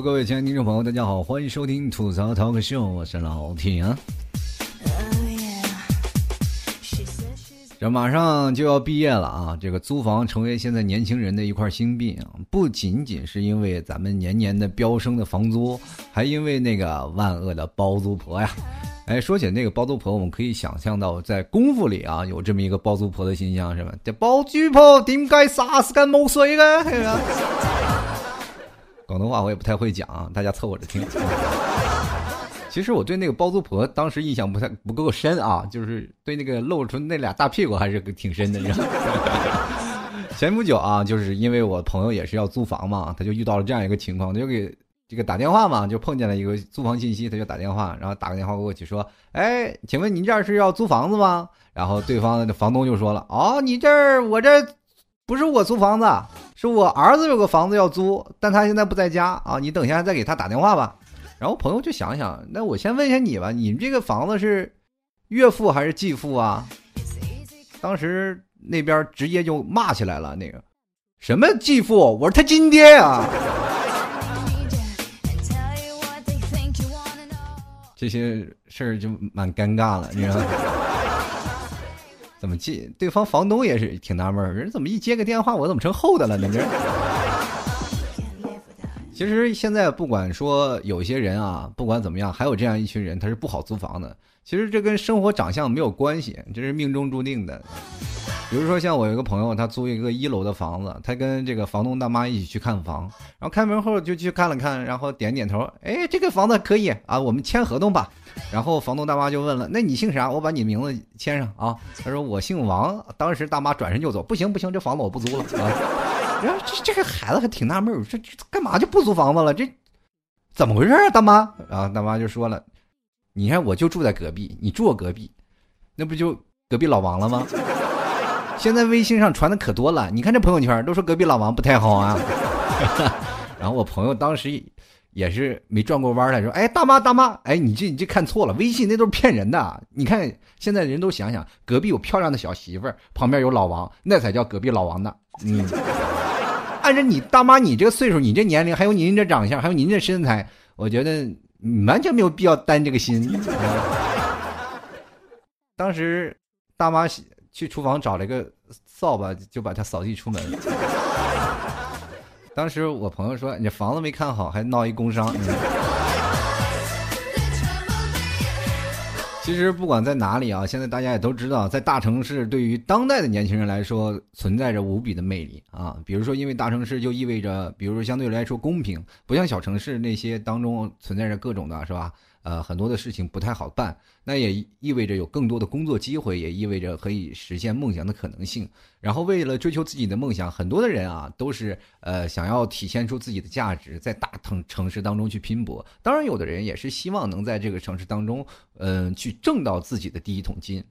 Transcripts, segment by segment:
各位亲爱的听众朋友，大家好，欢迎收听吐槽 talk show，我是老铁啊。这马上就要毕业了啊！这个租房成为现在年轻人的一块心病啊，不仅仅是因为咱们年年的飙升的房租，还因为那个万恶的包租婆呀。哎，说起那个包租婆，我们可以想象到在功夫里啊，有这么一个包租婆的形象，是吧？这包租婆点解杀死干冇水呢？广东话我也不太会讲，大家凑合着听。其实我对那个包租婆当时印象不太不够深啊，就是对那个露出那俩大屁股还是挺深的。你知道 前不久啊，就是因为我朋友也是要租房嘛，他就遇到了这样一个情况，他就给这个打电话嘛，就碰见了一个租房信息，他就打电话，然后打个电话过去说：“哎，请问您这儿是要租房子吗？”然后对方的房东就说了：“哦，你这儿我这不是我租房子，是我儿子有个房子要租，但他现在不在家啊，你等一下再给他打电话吧。”然后朋友就想想，那我先问一下你吧，你们这个房子是岳父还是继父啊？当时那边直接就骂起来了，那个什么继父，我是他亲爹啊！这些事儿就蛮尴尬了，你知道吗？怎么接？对方房东也是挺纳闷，人怎么一接个电话，我怎么成后的了呢？这。其实现在不管说有些人啊，不管怎么样，还有这样一群人，他是不好租房的。其实这跟生活长相没有关系，这是命中注定的。比如说像我有一个朋友，他租一个一楼的房子，他跟这个房东大妈一起去看房，然后开门后就去看了看，然后点点头，哎，这个房子可以啊，我们签合同吧。然后房东大妈就问了，那你姓啥？我把你名字签上啊。他说我姓王。当时大妈转身就走，不行不行，这房子我不租了 啊。然后这这个孩子还挺纳闷儿，这这干嘛就不租房子了？这怎么回事啊，大妈？啊，大妈就说了：“你看，我就住在隔壁，你住我隔壁，那不就隔壁老王了吗？现在微信上传的可多了，你看这朋友圈都说隔壁老王不太好啊。”然后我朋友当时也是没转过弯来说：“哎，大妈大妈，哎，你这你这看错了，微信那都是骗人的。你看现在人都想想，隔壁有漂亮的小媳妇儿，旁边有老王，那才叫隔壁老王呢。”嗯。按照你大妈，你这个岁数，你这年龄，还有您这长相，还有您这身材，我觉得完全没有必要担这个心。当时大妈去厨房找了一个扫把，就把他扫地出门。当时我朋友说：“你房子没看好，还闹一工伤。”其实不管在哪里啊，现在大家也都知道，在大城市对于当代的年轻人来说，存在着无比的魅力啊。比如说，因为大城市就意味着，比如说相对来说公平，不像小城市那些当中存在着各种的，是吧？呃，很多的事情不太好办，那也意味着有更多的工作机会，也意味着可以实现梦想的可能性。然后，为了追求自己的梦想，很多的人啊，都是呃想要体现出自己的价值，在大城城市当中去拼搏。当然，有的人也是希望能在这个城市当中，嗯，去挣到自己的第一桶金。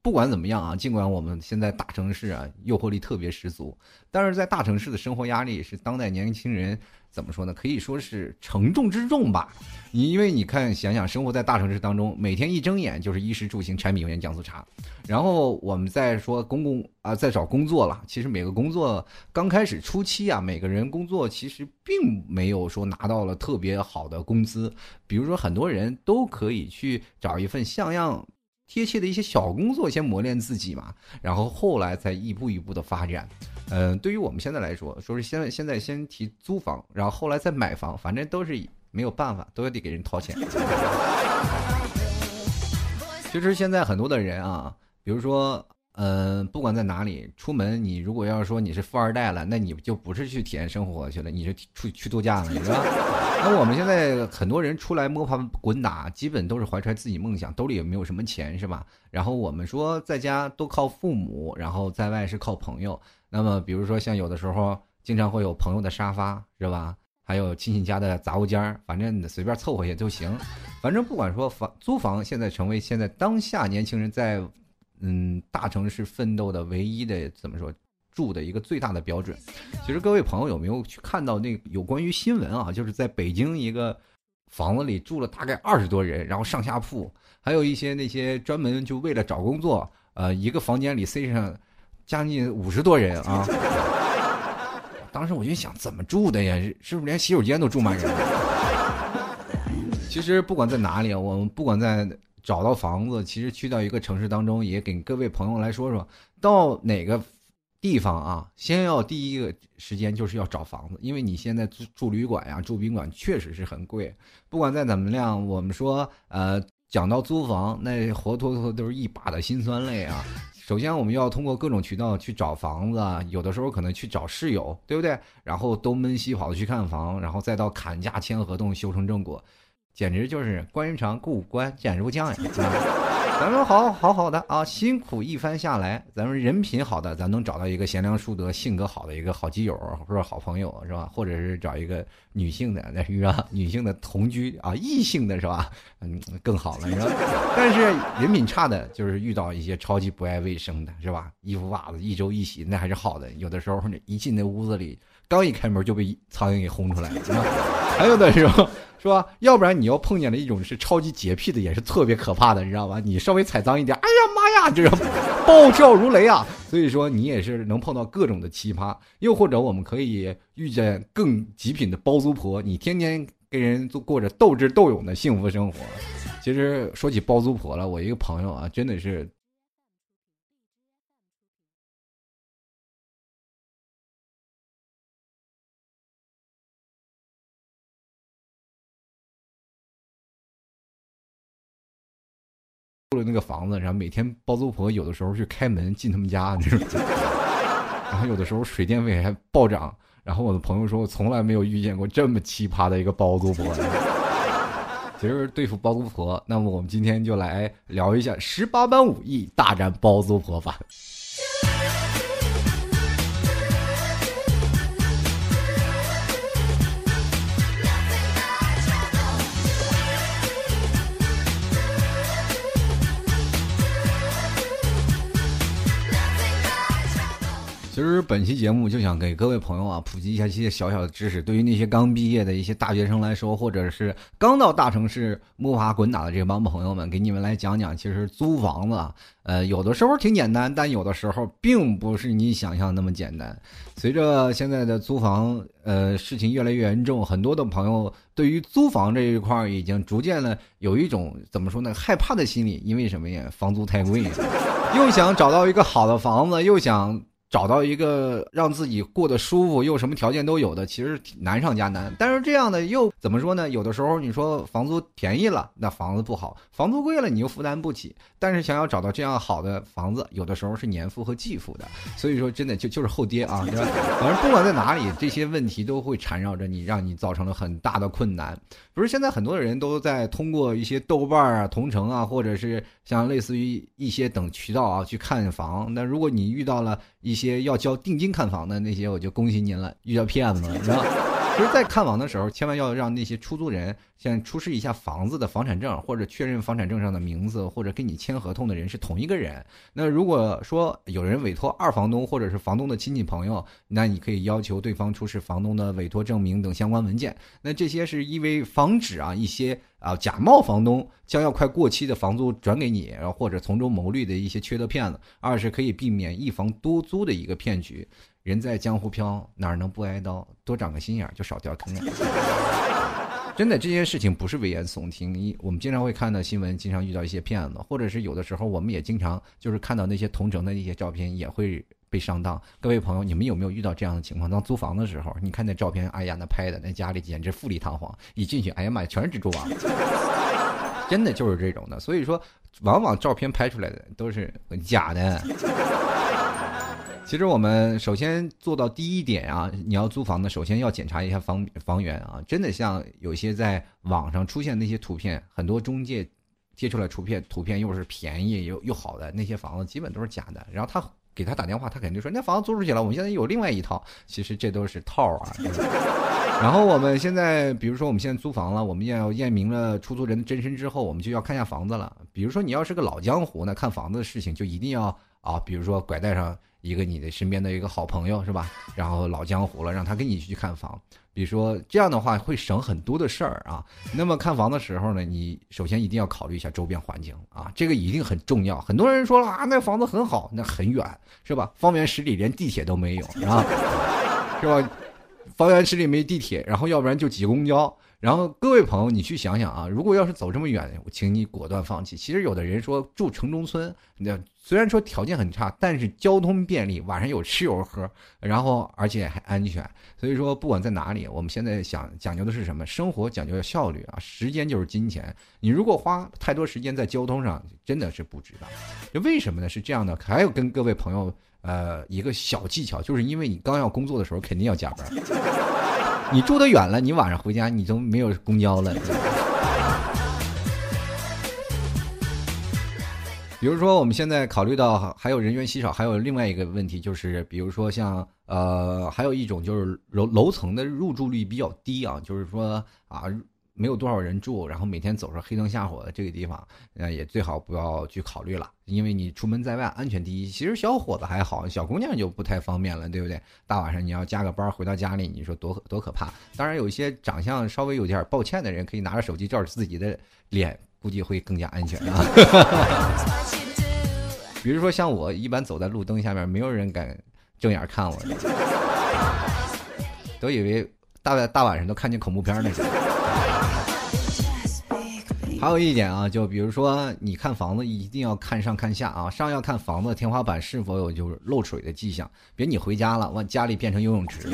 不管怎么样啊，尽管我们现在大城市啊诱惑力特别十足，但是在大城市的生活压力是当代年轻人。怎么说呢？可以说是承重之重吧。你因为你看，想想生活在大城市当中，每天一睁眼就是衣食住行、柴米油盐酱醋茶。然后我们再说公共啊，在找工作了。其实每个工作刚开始初期啊，每个人工作其实并没有说拿到了特别好的工资。比如说，很多人都可以去找一份像样、贴切的一些小工作，先磨练自己嘛。然后后来再一步一步的发展。嗯，对于我们现在来说，说是现在现在先提租房，然后后来再买房，反正都是没有办法，都要得给人掏钱。其实现在很多的人啊，比如说，嗯，不管在哪里出门，你如果要是说你是富二代了，那你就不是去体验生活去了，你是出去度假了，是吧？那我们现在很多人出来摸爬滚打，基本都是怀揣自己梦想，兜里也没有什么钱，是吧？然后我们说在家都靠父母，然后在外是靠朋友。那么，比如说像有的时候，经常会有朋友的沙发，是吧？还有亲戚家的杂物间反正你随便凑合也就行。反正不管说房租房，现在成为现在当下年轻人在嗯大城市奋斗的唯一的怎么说住的一个最大的标准。其实各位朋友有没有去看到那有关于新闻啊？就是在北京一个房子里住了大概二十多人，然后上下铺，还有一些那些专门就为了找工作，呃，一个房间里塞上。将近五十多人啊，当时我就想，怎么住的呀？是不是连洗手间都住满人？其实不管在哪里，我们不管在找到房子，其实去到一个城市当中，也给各位朋友来说说，到哪个地方啊，先要第一个时间就是要找房子，因为你现在住住旅馆呀、住宾馆确实是很贵。不管再怎么样，我们说，呃，讲到租房，那活脱脱都是一把的辛酸泪啊。首先，我们要通过各种渠道去找房子，有的时候可能去找室友，对不对？然后东奔西跑的去看房，然后再到砍价签合同、修成正果，简直就是关云长过五关斩如将呀！咱们好好好的啊，辛苦一番下来，咱们人品好的，咱能找到一个贤良淑德、性格好的一个好基友或者好朋友，是吧？或者是找一个女性的，那是吧？女性的同居啊，异性的是吧？嗯，更好了，你说。但是人品差的，就是遇到一些超级不爱卫生的，是吧？衣服袜子一周一洗，那还是好的。有的时候一进那屋子里，刚一开门就被苍蝇给轰出来了。还有的时候。是吧？要不然你要碰见了一种是超级洁癖的，也是特别可怕的，你知道吧？你稍微踩脏一点，哎呀妈呀，这种暴跳如雷啊！所以说你也是能碰到各种的奇葩，又或者我们可以遇见更极品的包租婆，你天天跟人都过着斗智斗勇的幸福生活。其实说起包租婆了，我一个朋友啊，真的是。住了那个房子，然后每天包租婆有的时候去开门进他们家，那种，然后有的时候水电费还暴涨。然后我的朋友说，我从来没有遇见过这么奇葩的一个包租婆。其实对付包租婆，那么我们今天就来聊一下十八般武艺大战包租婆吧。其实本期节目就想给各位朋友啊普及一下一些小小的知识，对于那些刚毕业的一些大学生来说，或者是刚到大城市摸爬滚打的这帮朋友们，给你们来讲讲，其实租房子，呃，有的时候挺简单，但有的时候并不是你想象那么简单。随着现在的租房，呃，事情越来越严重，很多的朋友对于租房这一块已经逐渐的有一种怎么说呢，害怕的心理，因为什么呀？房租太贵，又想找到一个好的房子，又想。找到一个让自己过得舒服又什么条件都有的，其实难上加难。但是这样的又怎么说呢？有的时候你说房租便宜了，那房子不好；房租贵了，你又负担不起。但是想要找到这样好的房子，有的时候是年付和季付的。所以说，真的就就是后爹啊，对吧？反正不管在哪里，这些问题都会缠绕着你，让你造成了很大的困难。不是现在很多的人都在通过一些豆瓣啊、同城啊，或者是像类似于一些等渠道啊去看房。那如果你遇到了一些，些要交定金看房的那些，我就恭喜您了，遇到骗子了，是吧？其实，在看房的时候，千万要让那些出租人先出示一下房子的房产证，或者确认房产证上的名字，或者跟你签合同的人是同一个人。那如果说有人委托二房东或者是房东的亲戚朋友，那你可以要求对方出示房东的委托证明等相关文件。那这些是因为防止啊一些啊假冒房东将要快过期的房租转给你，然后或者从中牟利的一些缺德骗子；二是可以避免一房多租的一个骗局。人在江湖飘，哪能不挨刀？多长个心眼就少掉坑。真的，这些事情不是危言耸听。一，我们经常会看到新闻，经常遇到一些骗子，或者是有的时候我们也经常就是看到那些同城的那些照片，也会被上当。各位朋友，你们有没有遇到这样的情况？当租房的时候，你看那照片，哎呀，那拍的那家里简直富丽堂皇，一进去，哎呀妈呀，全是蜘蛛网。真的就是这种的，所以说，往往照片拍出来的都是假的。其实我们首先做到第一点啊，你要租房子，首先要检查一下房房源啊。真的像有些在网上出现那些图片，很多中介贴出来图片，图片又是便宜又又好的那些房子，基本都是假的。然后他给他打电话，他肯定说那房子租出去了，我们现在有另外一套。其实这都是套啊。然后我们现在，比如说我们现在租房了，我们要验明了出租人的真身之后，我们就要看一下房子了。比如说你要是个老江湖，那看房子的事情就一定要啊，比如说拐带上。一个你的身边的一个好朋友是吧？然后老江湖了，让他跟你去看房。比如说这样的话会省很多的事儿啊。那么看房的时候呢，你首先一定要考虑一下周边环境啊，这个一定很重要。很多人说了啊，那房子很好，那很远是吧？方圆十里连地铁都没有啊，是吧？方圆十里没地铁，然后要不然就挤公交。然后各位朋友，你去想想啊，如果要是走这么远，我请你果断放弃。其实有的人说住城中村，那虽然说条件很差，但是交通便利，晚上有吃有喝，然后而且还安全。所以说不管在哪里，我们现在想讲究的是什么？生活讲究效率啊，时间就是金钱。你如果花太多时间在交通上，真的是不值得。这为什么呢？是这样的，还有跟各位朋友呃一个小技巧，就是因为你刚要工作的时候肯定要加班。你住得远了，你晚上回家你都没有公交了。比如说，我们现在考虑到还有人员稀少，还有另外一个问题就是，比如说像呃，还有一种就是楼楼层的入住率比较低啊，就是说啊。没有多少人住，然后每天走上黑灯瞎火的这个地方，呃，也最好不要去考虑了，因为你出门在外，安全第一。其实小伙子还好，小姑娘就不太方便了，对不对？大晚上你要加个班回到家里，你说多多可怕。当然，有一些长相稍微有点抱歉的人，可以拿着手机照着自己的脸，估计会更加安全啊。比如说像我，一般走在路灯下面，没有人敢正眼看我，都以为大大晚上都看见恐怖片那种。还有一点啊，就比如说你看房子一定要看上看下啊，上要看房子天花板是否有就是漏水的迹象，别你回家了，往家里变成游泳池。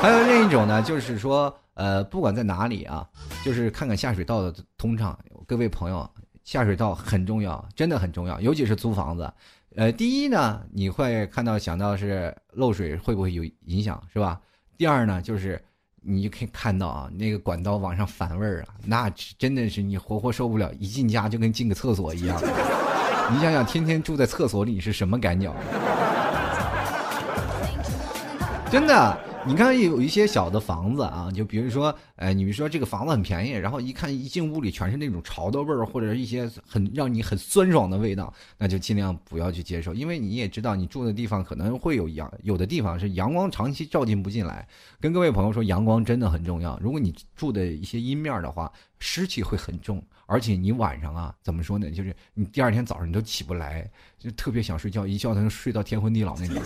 还有另一种呢，就是说呃，不管在哪里啊，就是看看下水道的通畅。各位朋友，下水道很重要，真的很重要，尤其是租房子。呃，第一呢，你会看到想到是漏水会不会有影响，是吧？第二呢，就是。你就可以看到啊，那个管道往上反味儿啊，那真的是你活活受不了，一进家就跟进个厕所一样。你想想，天天住在厕所里是什么感觉？真的。你看有一些小的房子啊，就比如说，哎，你们说这个房子很便宜，然后一看一进屋里全是那种潮的味儿，或者一些很让你很酸爽的味道，那就尽量不要去接受，因为你也知道你住的地方可能会有阳，有的地方是阳光长期照进不进来。跟各位朋友说，阳光真的很重要。如果你住的一些阴面的话，湿气会很重，而且你晚上啊，怎么说呢？就是你第二天早上你都起不来，就特别想睡觉，一觉能睡到天昏地老那种。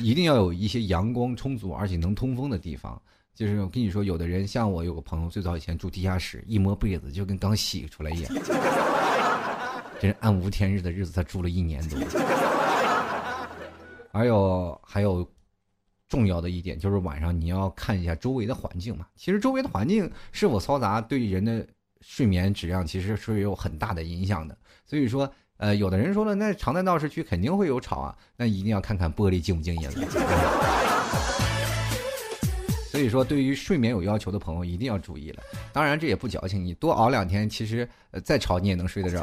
一定要有一些阳光充足而且能通风的地方。就是我跟你说，有的人像我有个朋友，最早以前住地下室，一摸被子就跟刚洗出来一样。真是暗无天日的日子，他住了一年多。还有还有，重要的一点就是晚上你要看一下周围的环境嘛。其实周围的环境是否嘈杂，对人的睡眠质量其实是有很大的影响的。所以说。呃，有的人说了，那常在闹市区肯定会有吵啊，那一定要看看玻璃静不静音了。所以说，对于睡眠有要求的朋友一定要注意了。当然，这也不矫情，你多熬两天，其实呃再吵你也能睡得着。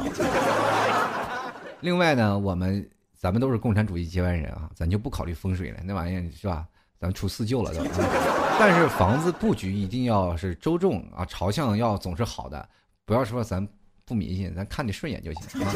另外呢，我们咱们都是共产主义接班人啊，咱就不考虑风水了，那玩意儿是吧？咱出四旧了都。但是房子布局一定要是周正啊，朝向要总是好的，不要说咱。不迷信，咱看你顺眼就行。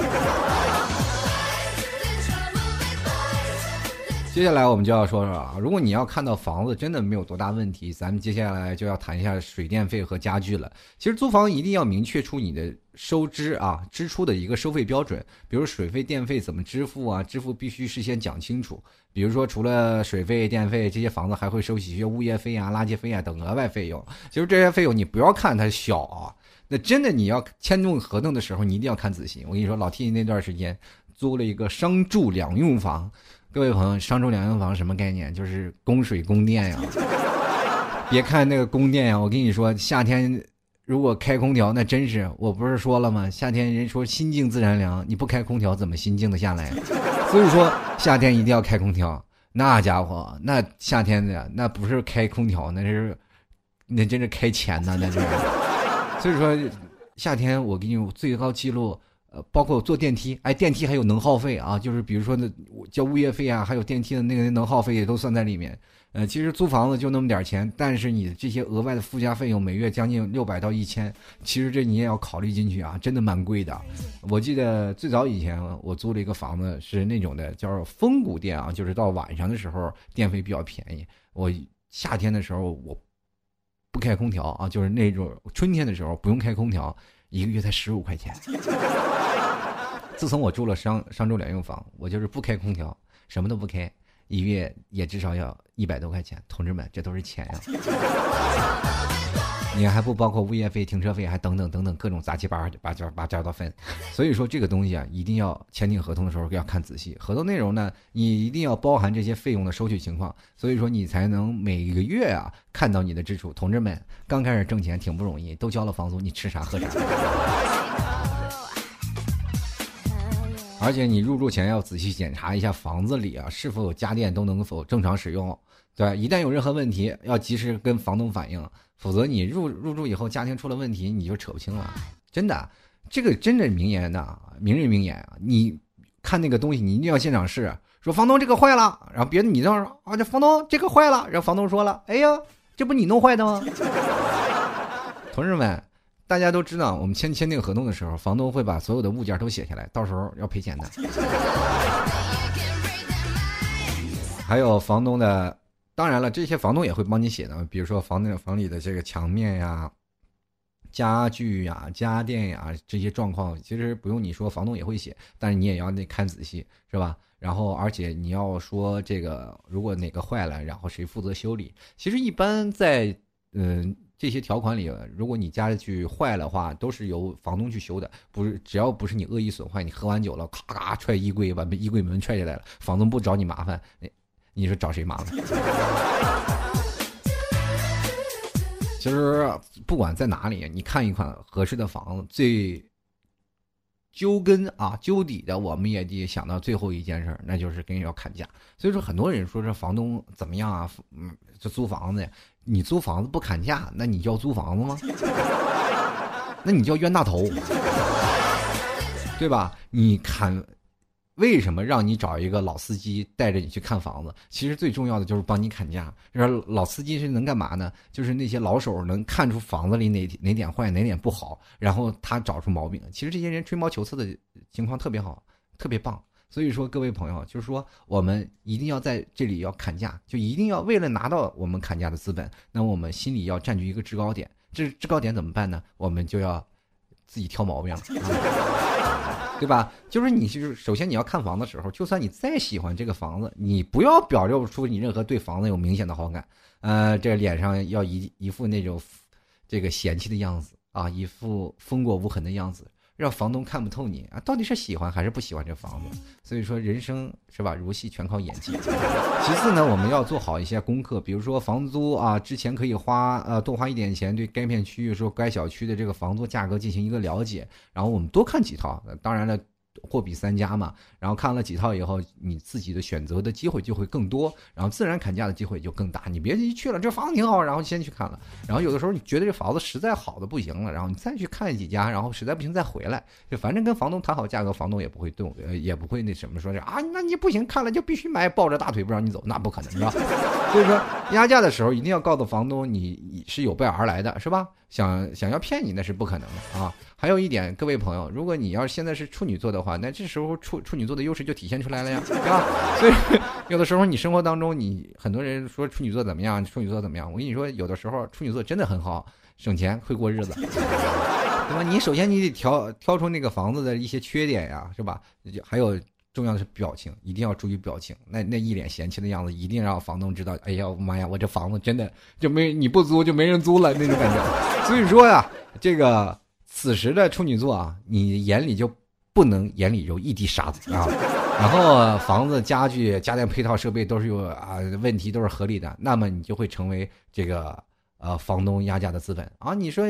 接下来我们就要说说啊，如果你要看到房子真的没有多大问题，咱们接下来就要谈一下水电费和家具了。其实租房一定要明确出你的收支啊支出的一个收费标准，比如水费、电费怎么支付啊？支付必须事先讲清楚。比如说，除了水费、电费，这些房子还会收取一些物业费啊、垃圾费啊等额外费用。其实这些费用你不要看它小啊。那真的，你要签订合同的时候，你一定要看仔细。我跟你说，老 T 那段时间租了一个商住两用房。各位朋友，商住两用房什么概念？就是供水供电呀。别看那个供电呀，我跟你说，夏天如果开空调，那真是，我不是说了吗？夏天人说心静自然凉，你不开空调怎么心静的下来？所以说夏天一定要开空调。那家伙，那夏天的那不是开空调，那是那真是开钱呢，那就是。所以说，夏天我给你最高记录，呃，包括坐电梯，哎，电梯还有能耗费啊，就是比如说那交物业费啊，还有电梯的那个能耗费也都算在里面。呃，其实租房子就那么点钱，但是你这些额外的附加费用，每月将近六百到一千，其实这你也要考虑进去啊，真的蛮贵的。我记得最早以前我租了一个房子，是那种的叫风谷电啊，就是到晚上的时候电费比较便宜。我夏天的时候我。不开空调啊，就是那种春天的时候不用开空调，一个月才十五块钱。自从我住了商商住两用房，我就是不开空调，什么都不开，一月也至少要一百多块钱。同志们，这都是钱呀！你还不包括物业费、停车费，还等等等等各种杂七八八八八交的分。所以说这个东西啊，一定要签订合同的时候要看仔细。合同内容呢，你一定要包含这些费用的收取情况。所以说你才能每个月啊看到你的支出。同志们，刚开始挣钱挺不容易，都交了房租，你吃啥喝啥。而且你入住前要仔细检查一下房子里啊是否有家电都能否正常使用，对一旦有任何问题，要及时跟房东反映。否则你入入住以后家庭出了问题，你就扯不清了。真的，这个真的名言呐，名人名言啊！你看那个东西，你一定要现场试。说房东这个坏了，然后别的你这样说啊，这房东这个坏了，然后房东说了，哎呀，这不你弄坏的吗？同志们，大家都知道，我们签签订合同的时候，房东会把所有的物件都写下来，到时候要赔钱的。还有房东的。当然了，这些房东也会帮你写的，比如说房内房里的这个墙面呀、家具呀、家电呀这些状况，其实不用你说，房东也会写，但是你也要那看仔细，是吧？然后而且你要说这个，如果哪个坏了，然后谁负责修理？其实一般在嗯这些条款里，如果你家具坏了话，都是由房东去修的，不是只要不是你恶意损坏，你喝完酒了，咔咔踹衣柜，把衣柜门踹下来了，房东不找你麻烦。你说找谁麻烦？其实不管在哪里，你看一款合适的房子，最究根啊、究底的，我们也得想到最后一件事，那就是跟人要砍价。所以说，很多人说这房东怎么样啊？嗯，这租房子，你租房子不砍价，那你叫租房子吗？那你叫冤大头，对吧？你砍。为什么让你找一个老司机带着你去看房子？其实最重要的就是帮你砍价。说老司机是能干嘛呢？就是那些老手能看出房子里哪哪点坏，哪点不好，然后他找出毛病。其实这些人吹毛求疵的情况特别好，特别棒。所以说，各位朋友，就是说我们一定要在这里要砍价，就一定要为了拿到我们砍价的资本，那我们心里要占据一个制高点。这制高点怎么办呢？我们就要自己挑毛病了。对吧？就是你，就是首先你要看房的时候，就算你再喜欢这个房子，你不要表露出你任何对房子有明显的好感，呃，这脸上要一一副那种这个嫌弃的样子啊，一副风过无痕的样子。让房东看不透你啊，到底是喜欢还是不喜欢这房子？所以说人生是吧，如戏全靠演技。其次呢，我们要做好一些功课，比如说房租啊，之前可以花呃多花一点钱，对该片区域说该小区的这个房租价格进行一个了解，然后我们多看几套。当然了。货比三家嘛，然后看了几套以后，你自己的选择的机会就会更多，然后自然砍价的机会就更大。你别一去了，这房子挺好，然后先去看了，然后有的时候你觉得这房子实在好的不行了，然后你再去看几家，然后实在不行再回来，就反正跟房东谈好价格，房东也不会动，呃，也不会那什么说是啊，那你不行，看了就必须买，抱着大腿不让你走，那不可能，的？所以说压价的时候一定要告诉房东你是有备而来的，是吧？想想要骗你那是不可能的啊！还有一点，各位朋友，如果你要现在是处女座的话，那这时候处处女座的优势就体现出来了呀，对吧？所以 有的时候你生活当中，你很多人说处女座怎么样，处女座怎么样？我跟你说，有的时候处女座真的很好，省钱会过日子，对吧？你首先你得挑挑出那个房子的一些缺点呀，是吧？还有。重要的是表情，一定要注意表情。那那一脸嫌弃的样子，一定让房东知道。哎呀，妈呀，我这房子真的就没你不租就没人租了那种感觉。所以说呀，这个此时的处女座啊，你眼里就不能眼里有一滴沙子啊。然后房子、家具、家电配套设备都是有啊问题，都是合理的，那么你就会成为这个呃房东压价的资本啊。你说。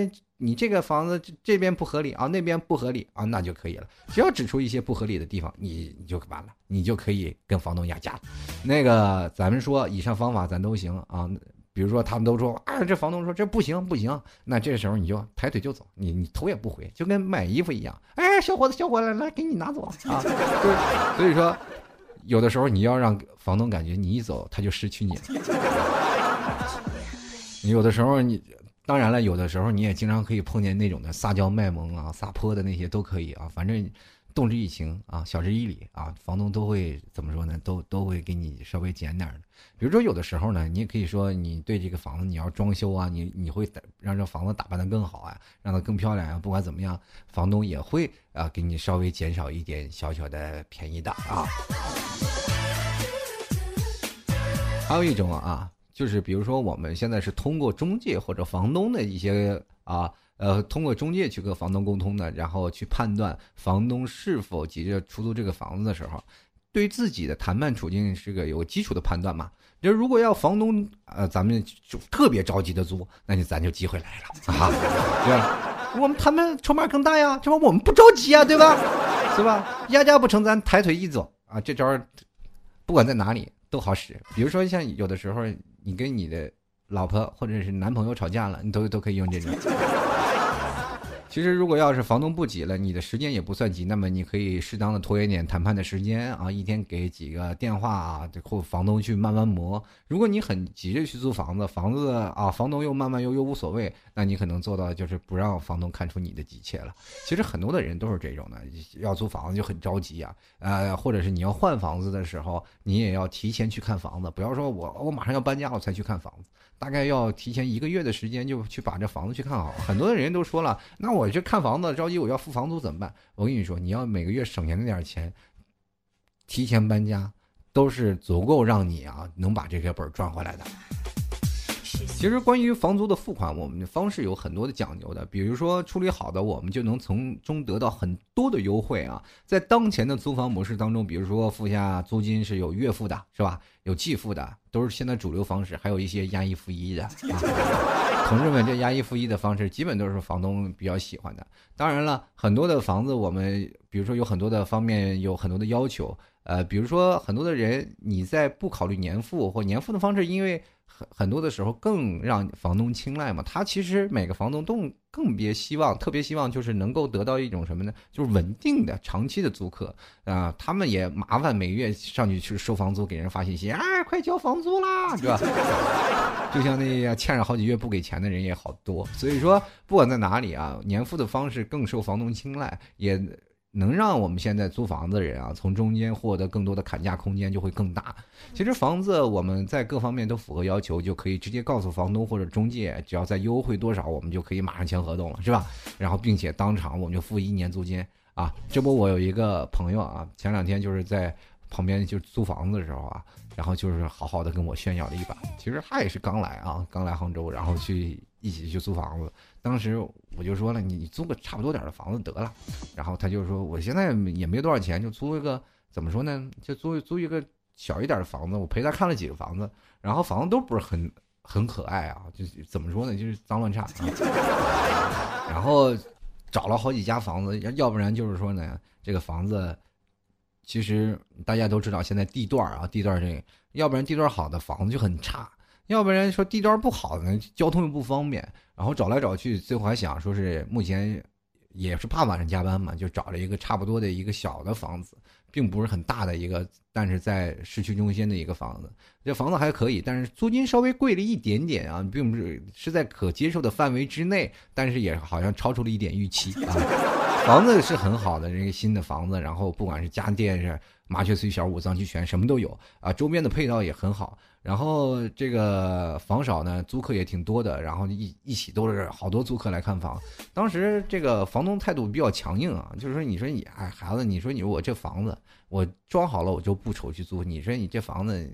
你这个房子这边不合理啊，那边不合理啊，那就可以了。只要指出一些不合理的地方，你你就完了，你就可以跟房东压价了。那个咱们说以上方法咱都行啊。比如说他们都说啊，这房东说这不行不行，那这时候你就抬腿就走，你你头也不回，就跟买衣服一样。哎，小伙子小伙子，来给你拿走啊。对，所以说有的时候你要让房东感觉你一走他就失去你了。有的时候你。当然了，有的时候你也经常可以碰见那种的撒娇卖萌啊、撒泼的那些都可以啊，反正动之以情啊、晓之以理啊，房东都会怎么说呢？都都会给你稍微减点的。比如说有的时候呢，你也可以说你对这个房子你要装修啊，你你会让这房子打扮的更好啊，让它更漂亮啊。不管怎么样，房东也会啊给你稍微减少一点小小的便宜的啊。还有一种啊，就是比如说我们现在是通过中介或者房东的一些啊。呃，通过中介去跟房东沟通的，然后去判断房东是否急着出租这个房子的时候，对自己的谈判处境是个有基础的判断嘛？就如果要房东呃，咱们就特别着急的租，那就咱就机会来了啊，对吧？我们谈判筹码更大呀，这不我们不着急啊，对吧？是吧？压价不成，咱抬腿一走啊，这招不管在哪里都好使。比如说像有的时候你跟你的老婆或者是男朋友吵架了，你都都可以用这种。其实，如果要是房东不急了，你的时间也不算急，那么你可以适当的拖延点谈判的时间啊，一天给几个电话啊，或房东去慢慢磨。如果你很急着去租房子，房子啊，房东又慢慢又又无所谓，那你可能做到就是不让房东看出你的急切了。其实很多的人都是这种的，要租房子就很着急啊，呃，或者是你要换房子的时候，你也要提前去看房子，不要说我我马上要搬家我才去看房子。大概要提前一个月的时间，就去把这房子去看好。很多的人都说了，那我去看房子着急，我要付房租怎么办？我跟你说，你要每个月省下那点钱，提前搬家，都是足够让你啊能把这些本赚回来的。其实关于房租的付款，我们的方式有很多的讲究的。比如说处理好的，我们就能从中得到很多的优惠啊。在当前的租房模式当中，比如说付下租金是有月付的，是吧？有季付的，都是现在主流方式。还有一些押一付一的啊。同志们，这押一付一的方式基本都是房东比较喜欢的。当然了，很多的房子我们，比如说有很多的方面有很多的要求，呃，比如说很多的人你在不考虑年付或年付的方式，因为。很很多的时候更让房东青睐嘛，他其实每个房东都更别希望，特别希望就是能够得到一种什么呢？就是稳定的、长期的租客啊。他们也麻烦每月上去去收房租，给人发信息，啊，快交房租啦，是吧？就像那些欠着好几月不给钱的人也好多。所以说，不管在哪里啊，年付的方式更受房东青睐，也。能让我们现在租房子的人啊，从中间获得更多的砍价空间就会更大。其实房子我们在各方面都符合要求，就可以直接告诉房东或者中介，只要再优惠多少，我们就可以马上签合同了，是吧？然后并且当场我们就付一年租金啊。这不，我有一个朋友啊，前两天就是在旁边就租房子的时候啊，然后就是好好的跟我炫耀了一把。其实他也是刚来啊，刚来杭州，然后去一起去租房子。当时我就说了，你租个差不多点的房子得了，然后他就说，我现在也没多少钱，就租一个，怎么说呢？就租租一个小一点的房子。我陪他看了几个房子，然后房子都不是很很可爱啊，就怎么说呢？就是脏乱差。然后找了好几家房子，要不然就是说呢，这个房子其实大家都知道，现在地段啊，地段这个，要不然地段好的房子就很差。要不然说地段不好呢，交通又不方便，然后找来找去，最后还想说是目前也是怕晚上加班嘛，就找了一个差不多的一个小的房子，并不是很大的一个，但是在市区中心的一个房子，这房子还可以，但是租金稍微贵了一点点啊，并不是是在可接受的范围之内，但是也好像超出了一点预期啊。房子是很好的，这个新的房子，然后不管是家电是麻雀虽小五脏俱全，什么都有啊，周边的配套也很好。然后这个房少呢，租客也挺多的，然后一一起都是好多租客来看房。当时这个房东态度比较强硬啊，就是说，你说你哎孩子，你说你我这房子我装好了，我就不愁去租。你说你这房子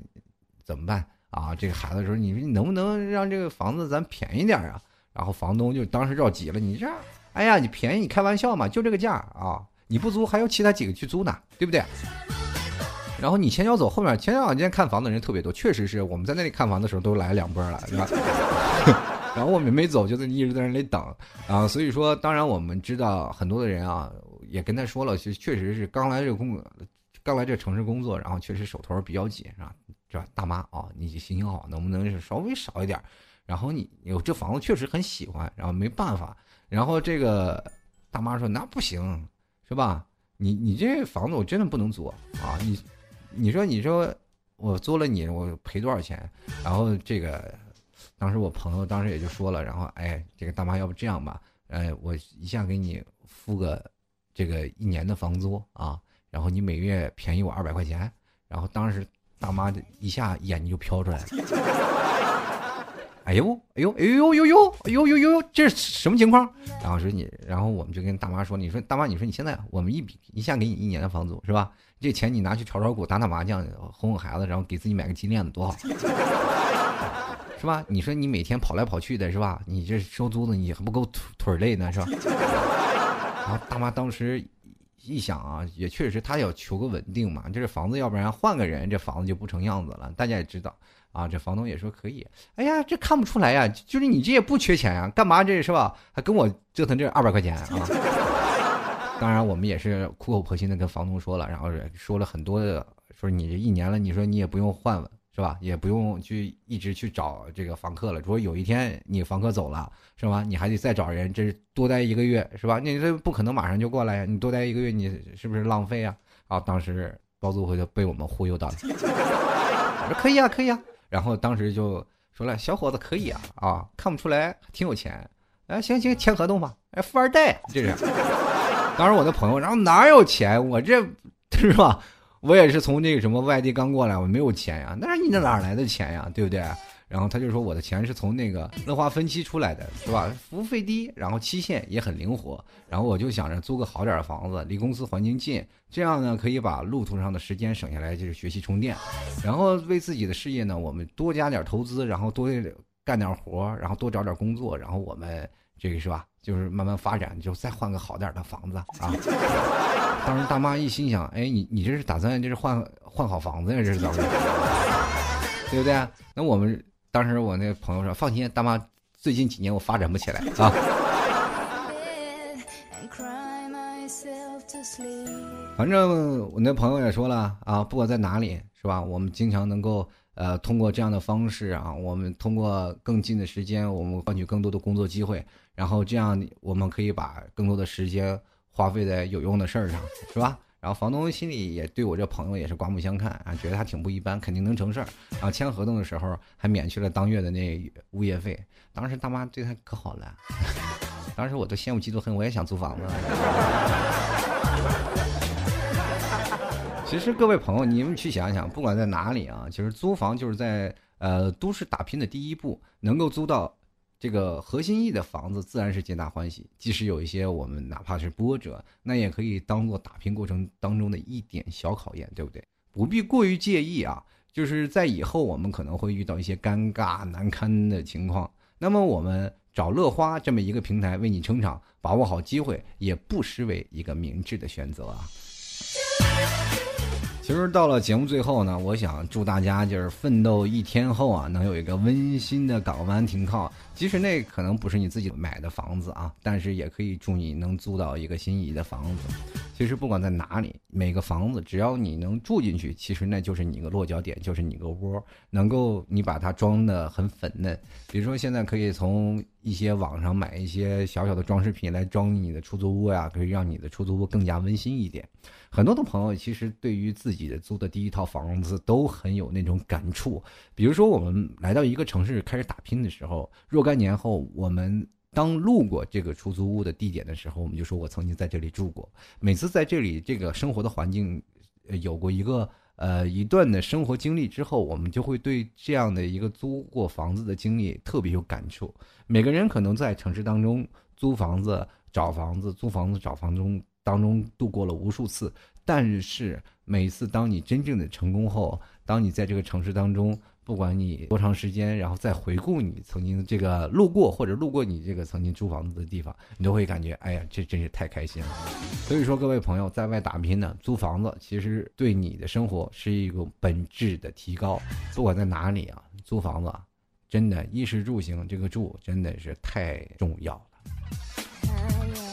怎么办啊？这个孩子说，你说你能不能让这个房子咱便宜点啊？然后房东就当时着急了，你这，哎呀，你便宜，你开玩笑嘛？就这个价啊，你不租还有其他几个去租呢，对不对？然后你前脚走，后面前两天看房的人特别多，确实是我们在那里看房的时候都来两波了，是吧？然后我们没走，就在一直在那里等啊。所以说，当然我们知道很多的人啊，也跟他说了，确实是刚来这工，刚来这城市工作，然后确实手头比较紧，是吧？是吧大妈啊，你心情好，能不能是稍微少一点？然后你有这房子确实很喜欢，然后没办法。然后这个大妈说：“那不行，是吧？你你这房子我真的不能租啊，你。”你说，你说我租了你，我赔多少钱？然后这个，当时我朋友当时也就说了，然后哎，这个大妈要不这样吧，哎，我一下给你付个这个一年的房租啊，然后你每月便宜我二百块钱。然后当时大妈一下眼睛就飘出来了。哎呦，哎呦，哎呦呦呦，哎呦呦呦，这是什么情况？然后说你，然后我们就跟大妈说，你说大妈，你说你现在我们一笔一下给你一年的房租是吧？这钱你拿去炒炒股、打打麻将、哄哄孩子，然后给自己买个金链子，多好，是吧？你说你每天跑来跑去的，是吧？你这收租子你还不够腿腿累呢，是吧？然后大妈当时一想啊，也确实他要求个稳定嘛，这房子要不然换个人，这房子就不成样子了。大家也知道啊，这房东也说可以。哎呀，这看不出来呀，就是你这也不缺钱呀，干嘛这是吧？还跟我折腾这二百块钱啊？当然，我们也是苦口婆心的跟房东说了，然后说了很多的，说你这一年了，你说你也不用换了，是吧？也不用去一直去找这个房客了。如果有一天你房客走了，是吧？你还得再找人，这是多待一个月，是吧？你这不可能马上就过来呀，你多待一个月，你是不是浪费啊？啊，当时包租婆就被我们忽悠到了，我说可以啊，可以啊。然后当时就说了，小伙子可以啊，啊，看不出来挺有钱，哎，行行，签合同吧，哎，富二代这是。当时我的朋友，然后哪有钱？我这是吧？我也是从那个什么外地刚过来，我没有钱呀。那你那哪来的钱呀？对不对？然后他就说我的钱是从那个乐华分期出来的，是吧？服务费低，然后期限也很灵活。然后我就想着租个好点的房子，离公司环境近，这样呢可以把路途上的时间省下来，就是学习充电。然后为自己的事业呢，我们多加点投资，然后多干点活，然后多找点工作，然后我们这个是吧？就是慢慢发展，就再换个好点的房子啊！当时大妈一心想：哎，你你这是打算这是换换好房子呀？这是怎么着？对不对？那我们当时我那朋友说：放心，大妈，最近几年我发展不起来啊。反正我那朋友也说了啊，不管在哪里，是吧？我们经常能够呃通过这样的方式啊，我们通过更近的时间，我们换取更多的工作机会。然后这样，我们可以把更多的时间花费在有用的事儿上，是吧？然后房东心里也对我这朋友也是刮目相看啊，觉得他挺不一般，肯定能成事儿。然后签合同的时候还免去了当月的那物业费。当时大妈对他可好了，当时我都羡慕嫉妒恨，我也想租房子。其实各位朋友，你们去想想，不管在哪里啊，其实租房就是在呃都市打拼的第一步，能够租到。这个核心意的房子自然是皆大欢喜，即使有一些我们哪怕是波折，那也可以当做打拼过程当中的一点小考验，对不对？不必过于介意啊。就是在以后我们可能会遇到一些尴尬难堪的情况，那么我们找乐花这么一个平台为你撑场，把握好机会，也不失为一个明智的选择啊。其实到了节目最后呢，我想祝大家就是奋斗一天后啊，能有一个温馨的港湾停靠。即使那可能不是你自己买的房子啊，但是也可以祝你能租到一个心仪的房子。其实不管在哪里，每个房子只要你能住进去，其实那就是你个落脚点，就是你个窝，能够你把它装的很粉嫩。比如说现在可以从一些网上买一些小小的装饰品来装你的出租屋呀，可以让你的出租屋更加温馨一点。很多的朋友其实对于自己的租的第一套房子都很有那种感触。比如说我们来到一个城市开始打拼的时候，若干年后，我们当路过这个出租屋的地点的时候，我们就说我曾经在这里住过。每次在这里这个生活的环境，有过一个呃一段的生活经历之后，我们就会对这样的一个租过房子的经历特别有感触。每个人可能在城市当中租房子、找房子、租房子、找房中。当中度过了无数次，但是每次当你真正的成功后，当你在这个城市当中，不管你多长时间，然后再回顾你曾经这个路过或者路过你这个曾经租房子的地方，你都会感觉，哎呀，这真是太开心了。所以说，各位朋友在外打拼呢，租房子其实对你的生活是一个本质的提高。不管在哪里啊，租房子真的衣食住行，这个住真的是太重要了。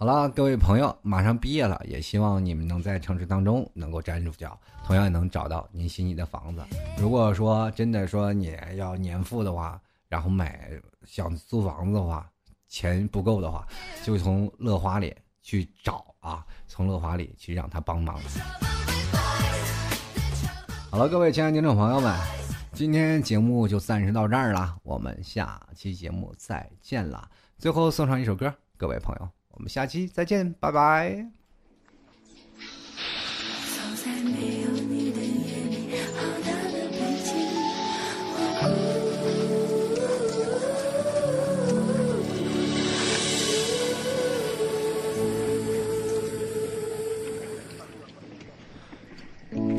好了，各位朋友，马上毕业了，也希望你们能在城市当中能够站住脚，同样也能找到您心仪的房子。如果说真的说你要年付的话，然后买想租房子的话，钱不够的话，就从乐华里去找啊，从乐华里去让他帮忙。好了，各位亲爱的听众朋友们，今天节目就暂时到这儿了，我们下期节目再见了。最后送上一首歌，各位朋友。我们下期再见，拜拜。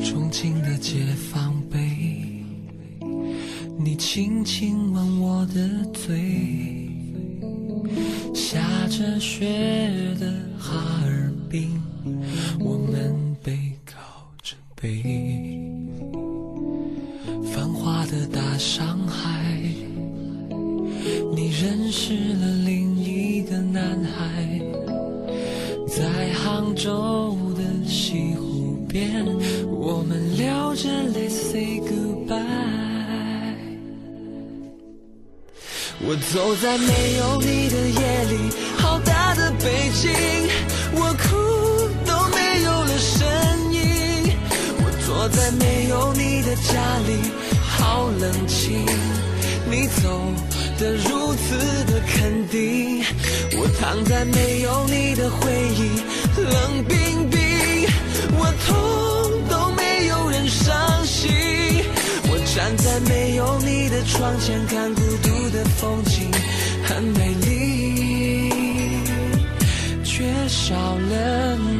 重庆的解放碑，你轻轻吻我的嘴，着雪的哈尔滨，我们背靠着背，繁华的大上海，你认识了另一个男孩，在杭州的西湖边，我们流着泪 say goodbye。我走在没有你的夜里，北京，我哭都没有了声音。我坐在没有你的家里，好冷清。你走的如此的肯定，我躺在没有你的回忆，冷冰冰。我痛都没有人伤心，我站在没有你的窗前看孤独的风景，很美丽，少了你。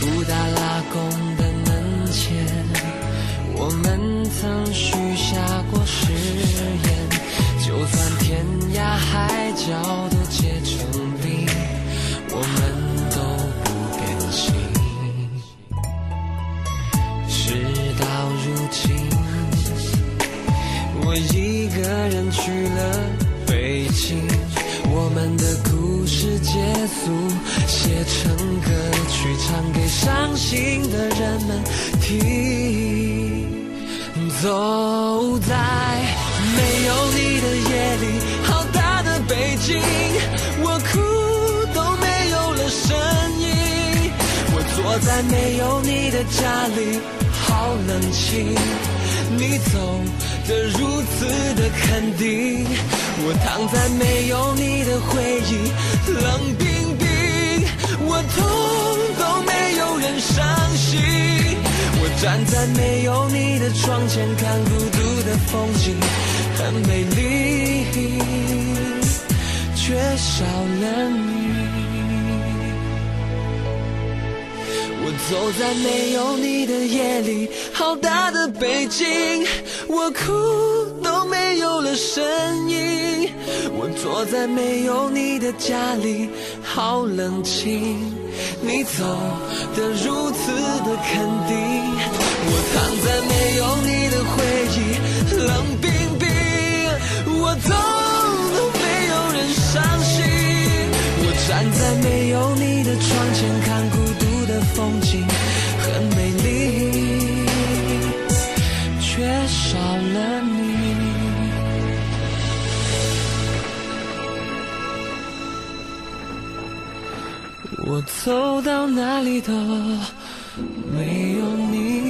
布达拉宫的门前，我们曾许下过誓言，就算天涯海角我哭都没有了声音。我坐在没有你的家里，好冷清。你走的如此的肯定，我躺在没有你的回忆，冷冰冰。我痛都没有人伤心，我站在没有你的窗前看孤独的风景，很美丽，缺少了你。我走在没有你的夜里，好大的北京，我哭都没有了声音。我坐在没有你的家里，好冷清。你走的如此的肯定，我躺在没有你的回忆，冷冰冰。我走伤心，我站在没有你的窗前看孤独的风景，很美丽，却少了你。我走到哪里都没有你。